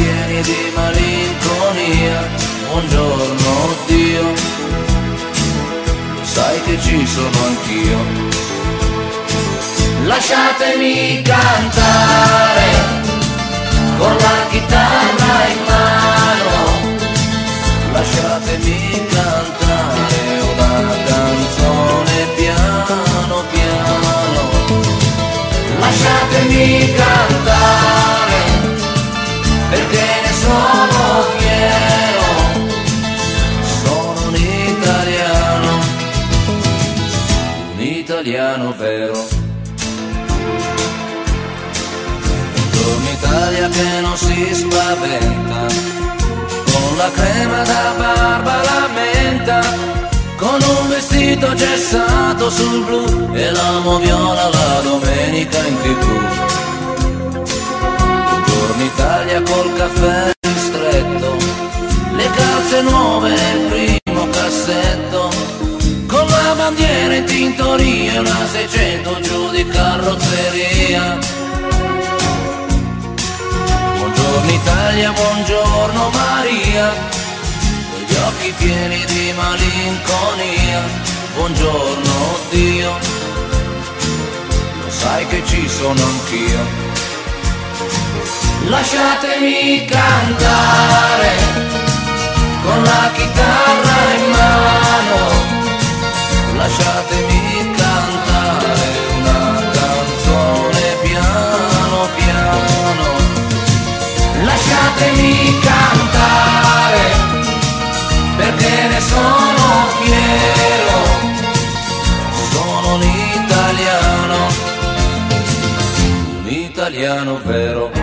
pieni di malinconia. Buongiorno Dio, sai che ci sono anch'io. Lasciatemi cantare con la chitarra in mano. Lasciatemi cantare una canzone piano piano lasciatemi cantare, perché ne sono fiero, sono un italiano, un italiano vero. Buongiorno Italia che non si spaventa, con la crema da barba la menta con un vestito gessato sul blu e l'amo viola la domenica in tv. Italia col caffè ristretto, le calze nuove nel primo cassetto, con la bandiera in tintoria e una 600 giù di carrozzeria. Buongiorno Italia, buongiorno Maria gli occhi pieni di malinconia, buongiorno Dio, lo sai che ci sono anch'io. Lasciatemi cantare con la chitarra in mano, lasciatemi cantare una canzone piano piano, lasciatemi cantare perché ne sono fiero, sono un italiano, un italiano vero.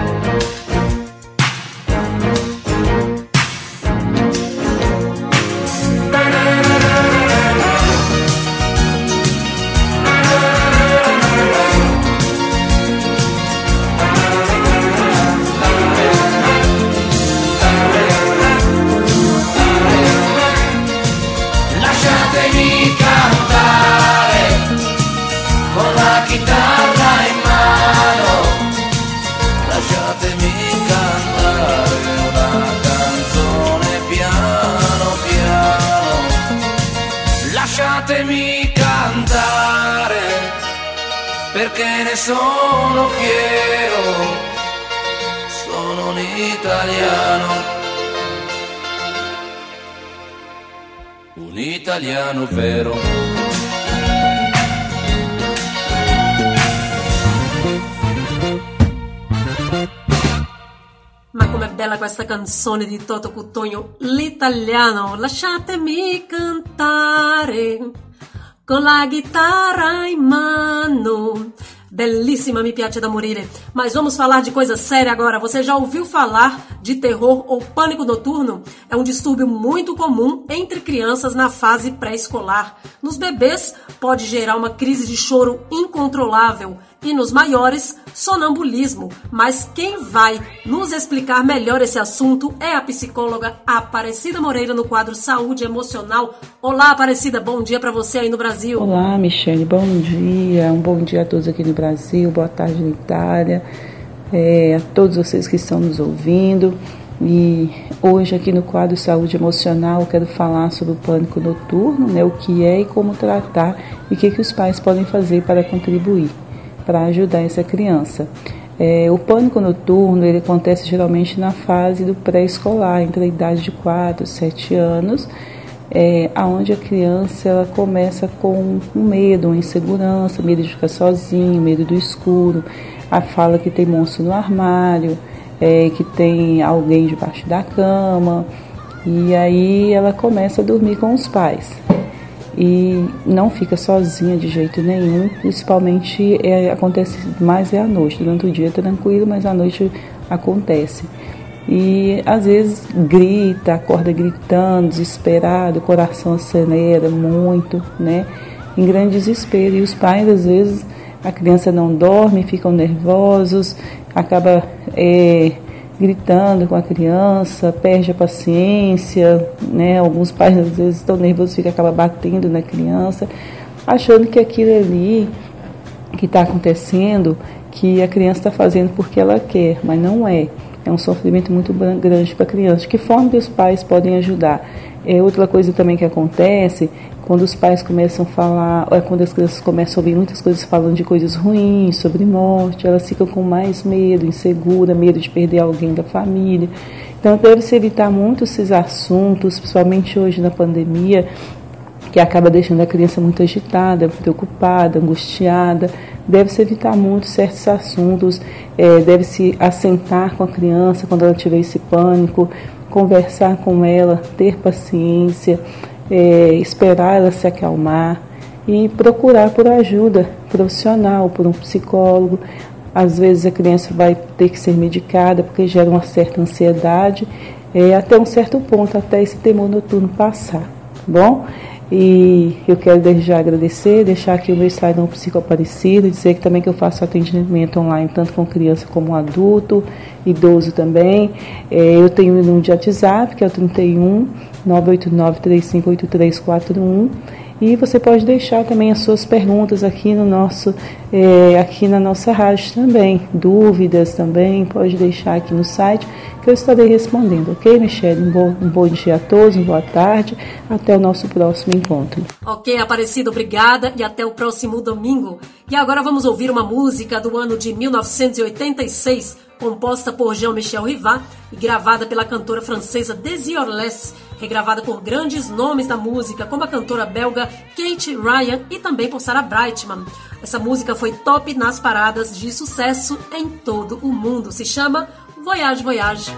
Italiano, un italiano vero. Ma com'è bella questa canzone di Toto Cutogno, l'italiano, lasciatemi cantare con la chitarra in mano. Belíssima, me piace da morire. Mas vamos falar de coisa séria agora. Você já ouviu falar de terror ou pânico noturno? É um distúrbio muito comum entre crianças na fase pré-escolar. Nos bebês, pode gerar uma crise de choro incontrolável e nos maiores, sonambulismo. Mas quem vai nos explicar melhor esse assunto é a psicóloga Aparecida Moreira no quadro Saúde Emocional. Olá, Aparecida, bom dia para você aí no Brasil. Olá, Michele, bom dia. Um bom dia a todos aqui no Brasil, boa tarde na Itália, é, a todos vocês que estão nos ouvindo. E hoje aqui no quadro Saúde Emocional eu quero falar sobre o pânico noturno, né, o que é e como tratar e o que, que os pais podem fazer para contribuir para ajudar essa criança. É, o pânico noturno ele acontece geralmente na fase do pré-escolar, entre a idade de 4 e 7 anos, é, aonde a criança ela começa com um medo, uma insegurança, medo de ficar sozinho, medo do escuro, a fala que tem monstro no armário, é, que tem alguém debaixo da cama, e aí ela começa a dormir com os pais e não fica sozinha de jeito nenhum, principalmente é, acontece mais é à noite, durante o dia é tranquilo, mas à noite acontece. E às vezes grita, acorda gritando, desesperado, o coração acelera muito, né? Em grande desespero. E os pais, às vezes, a criança não dorme, ficam nervosos, acaba é, gritando com a criança, perde a paciência, né? Alguns pais às vezes estão nervosos, fica acaba batendo na criança, achando que aquilo ali que está acontecendo, que a criança está fazendo porque ela quer, mas não é. É um sofrimento muito grande para a criança. De que forma que os pais podem ajudar? É outra coisa também que acontece quando os pais começam a falar, é quando as crianças começam a ouvir muitas coisas falando de coisas ruins, sobre morte, elas ficam com mais medo, insegura, medo de perder alguém da família. Então deve-se evitar muito esses assuntos, principalmente hoje na pandemia, que acaba deixando a criança muito agitada, preocupada, angustiada. Deve-se evitar muito certos assuntos, é, deve-se assentar com a criança quando ela tiver esse pânico, conversar com ela, ter paciência é, esperar ela se acalmar e procurar por ajuda profissional, por um psicólogo. Às vezes a criança vai ter que ser medicada porque gera uma certa ansiedade, é, até um certo ponto, até esse temor noturno passar. Tá bom? E eu quero desde já agradecer, deixar aqui o meu Instagram Psicoaparecido, dizer que também que eu faço atendimento online tanto com criança como adulto, idoso também. É, eu tenho um número de WhatsApp, que é o 31 989 358341 e você pode deixar também as suas perguntas aqui no nosso, é, aqui na nossa rádio também, dúvidas também, pode deixar aqui no site que eu estarei respondendo, ok, Michelle? Um bom, um bom dia a todos, uma boa tarde, até o nosso próximo encontro. Ok, Aparecida, obrigada e até o próximo domingo. E agora vamos ouvir uma música do ano de 1986, composta por Jean-Michel Rivard e gravada pela cantora francesa Desi Orles regravada por grandes nomes da música, como a cantora belga Kate Ryan e também por Sarah Brightman. Essa música foi top nas paradas de sucesso em todo o mundo. Se chama Voyage Voyage.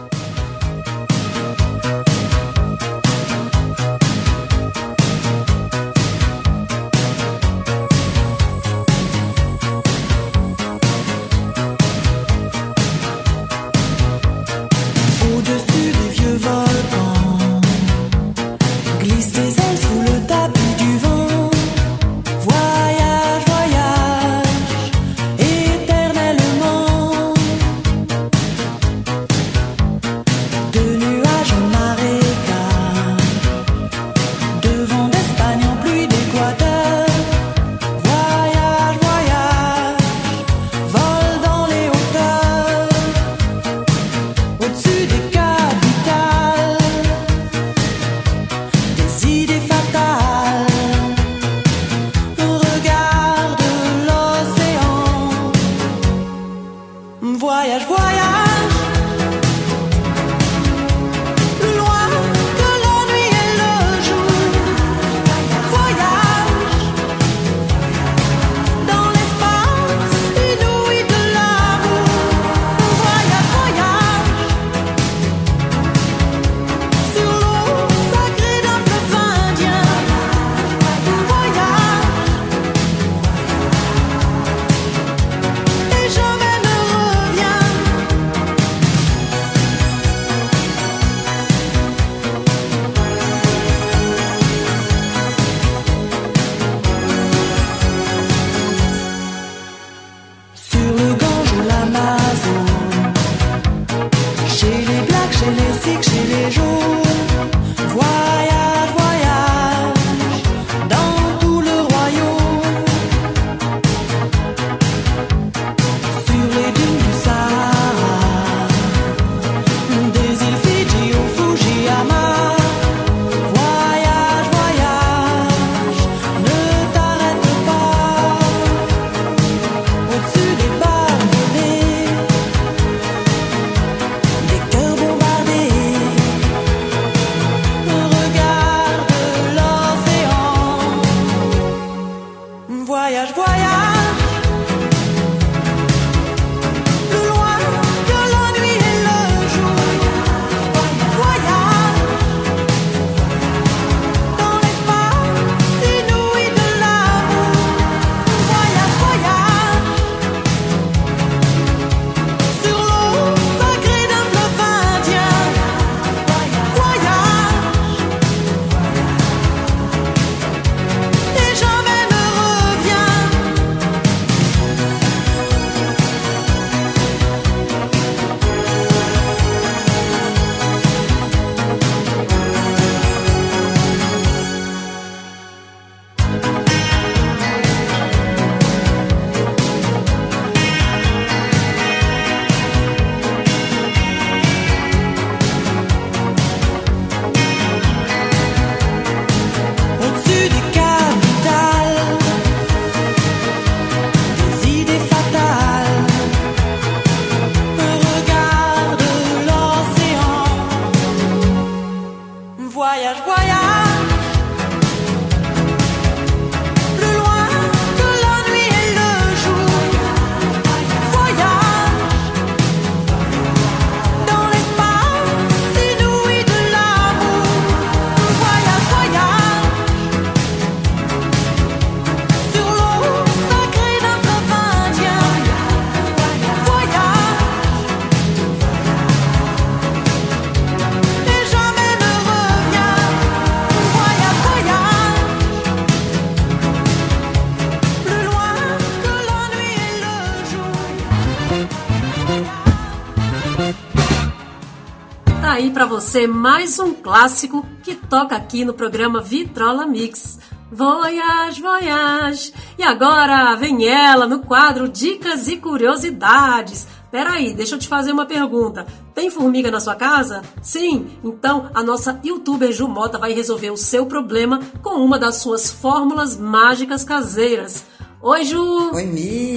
Você mais um clássico que toca aqui no programa Vitrola Mix. Voyage, voyage. E agora vem ela no quadro Dicas e Curiosidades. Peraí, deixa eu te fazer uma pergunta. Tem formiga na sua casa? Sim? Então a nossa youtuber Ju Mota vai resolver o seu problema com uma das suas fórmulas mágicas caseiras. Oi, Ju! Oi, Mi!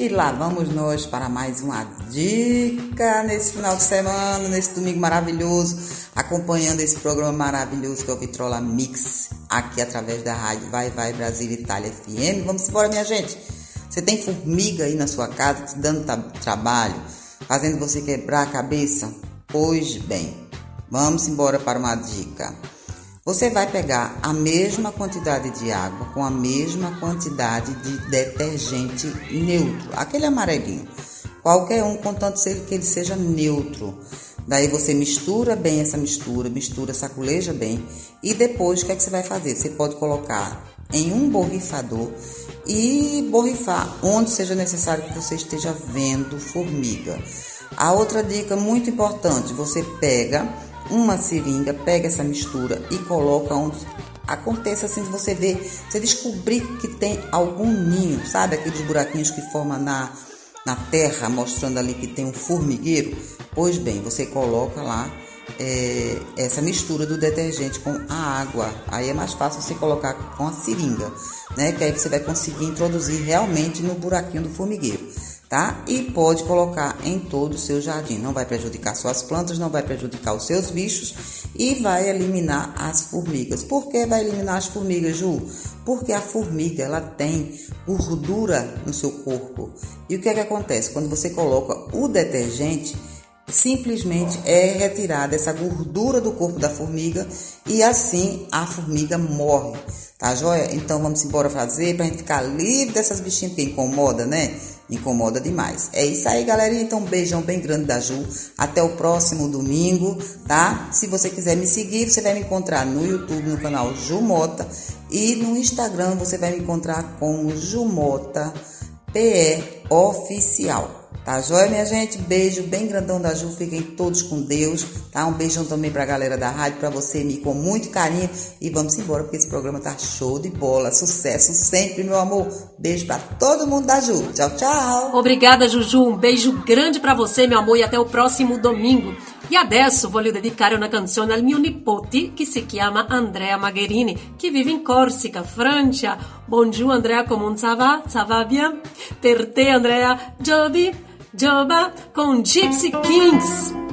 E lá vamos nós para mais uma dica nesse final de semana, nesse domingo maravilhoso, acompanhando esse programa maravilhoso que é o Vitrola Mix, aqui através da rádio Vai Vai Brasil Itália FM. Vamos embora, minha gente! Você tem formiga aí na sua casa te dando trabalho, fazendo você quebrar a cabeça? Pois bem, vamos embora para uma dica. Você vai pegar a mesma quantidade de água com a mesma quantidade de detergente neutro, aquele amarelinho. Qualquer um, contanto que ele seja neutro. Daí você mistura bem essa mistura, mistura, saculeja bem. E depois o que é que você vai fazer? Você pode colocar em um borrifador e borrifar onde seja necessário que você esteja vendo formiga. A outra dica muito importante, você pega uma seringa, pega essa mistura e coloca onde aconteça assim de você ver, você descobrir que tem algum ninho, sabe aqueles buraquinhos que forma na na terra, mostrando ali que tem um formigueiro, pois bem, você coloca lá é, essa mistura do detergente com a água. Aí é mais fácil você colocar com a seringa, né? Que aí você vai conseguir introduzir realmente no buraquinho do formigueiro tá? E pode colocar em todo o seu jardim. Não vai prejudicar suas plantas, não vai prejudicar os seus bichos e vai eliminar as formigas. Por que vai eliminar as formigas, Ju? Porque a formiga ela tem gordura no seu corpo. E o que é que acontece? Quando você coloca o detergente, simplesmente é retirada essa gordura do corpo da formiga e assim a formiga morre, tá joia? Então vamos embora fazer pra gente ficar livre dessas bichinhas que incomoda, né? Incomoda demais. É isso aí, galerinha. Então, um beijão bem grande da Ju. Até o próximo domingo, tá? Se você quiser me seguir, você vai me encontrar no YouTube, no canal Jumota. E no Instagram você vai me encontrar como Jumota PE Oficial. Tá joia, minha gente? Beijo bem grandão da Ju. Fiquem todos com Deus, tá? Um beijão também pra galera da rádio, pra você, me com muito carinho. E vamos embora, porque esse programa tá show de bola. Sucesso sempre, meu amor. Beijo pra todo mundo da Ju. Tchau, tchau. Obrigada, Juju. Um beijo grande pra você, meu amor, e até o próximo domingo. E adesso voglio dedicare una canzone al mio nipote che si chiama Andrea Magherini, che vive in Corsica, Francia. Bonjour Andrea, come ça va? Ça va bien? Per te Andrea, Joby, Joba com Gypsy Kings.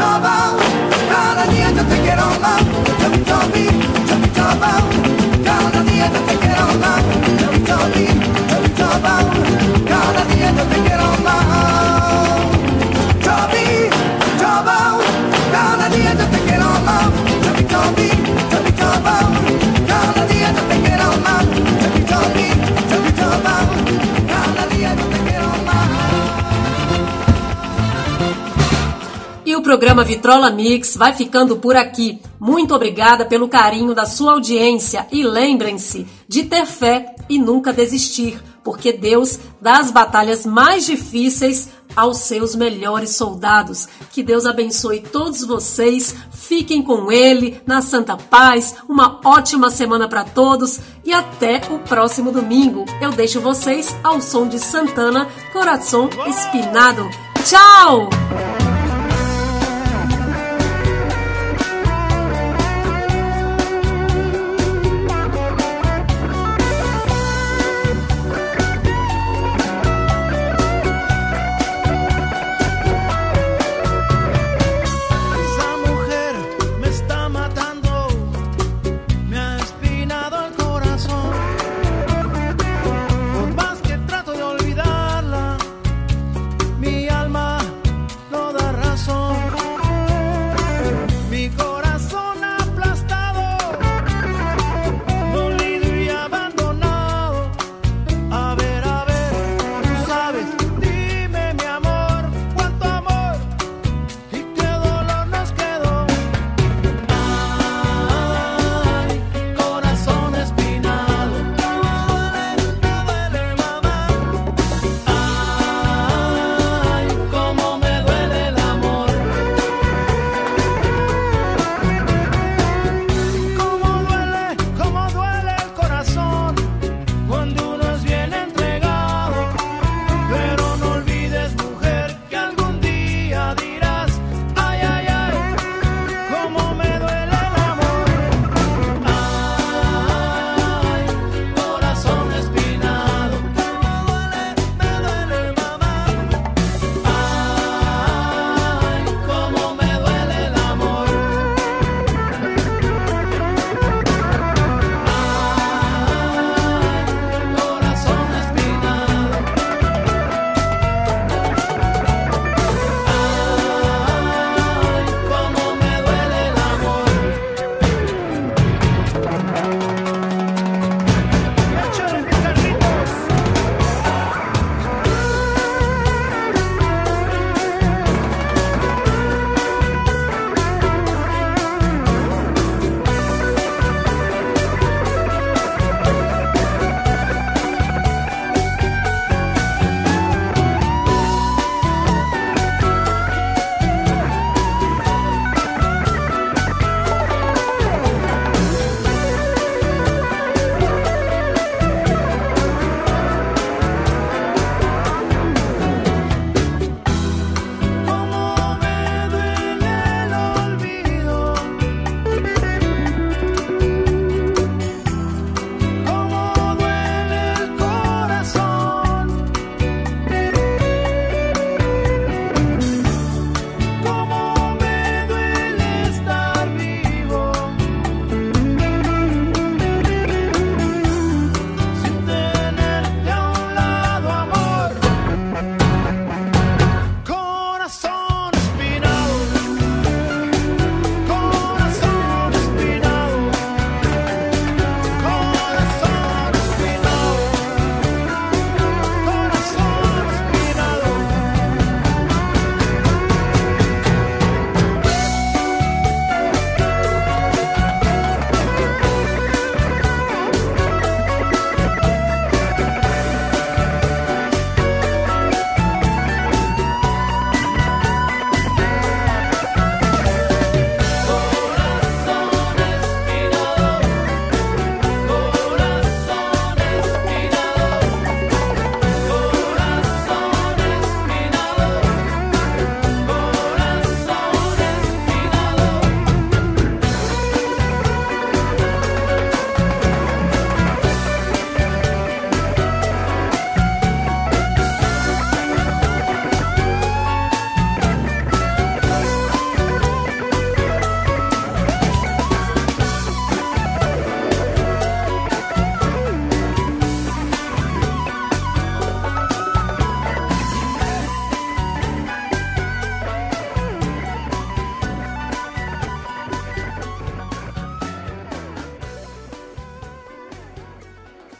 trouble. Programa Vitrola Mix vai ficando por aqui. Muito obrigada pelo carinho da sua audiência e lembrem-se de ter fé e nunca desistir, porque Deus dá as batalhas mais difíceis aos seus melhores soldados. Que Deus abençoe todos vocês. Fiquem com Ele na Santa Paz. Uma ótima semana para todos e até o próximo domingo. Eu deixo vocês ao som de Santana, Coração Espinado. Tchau!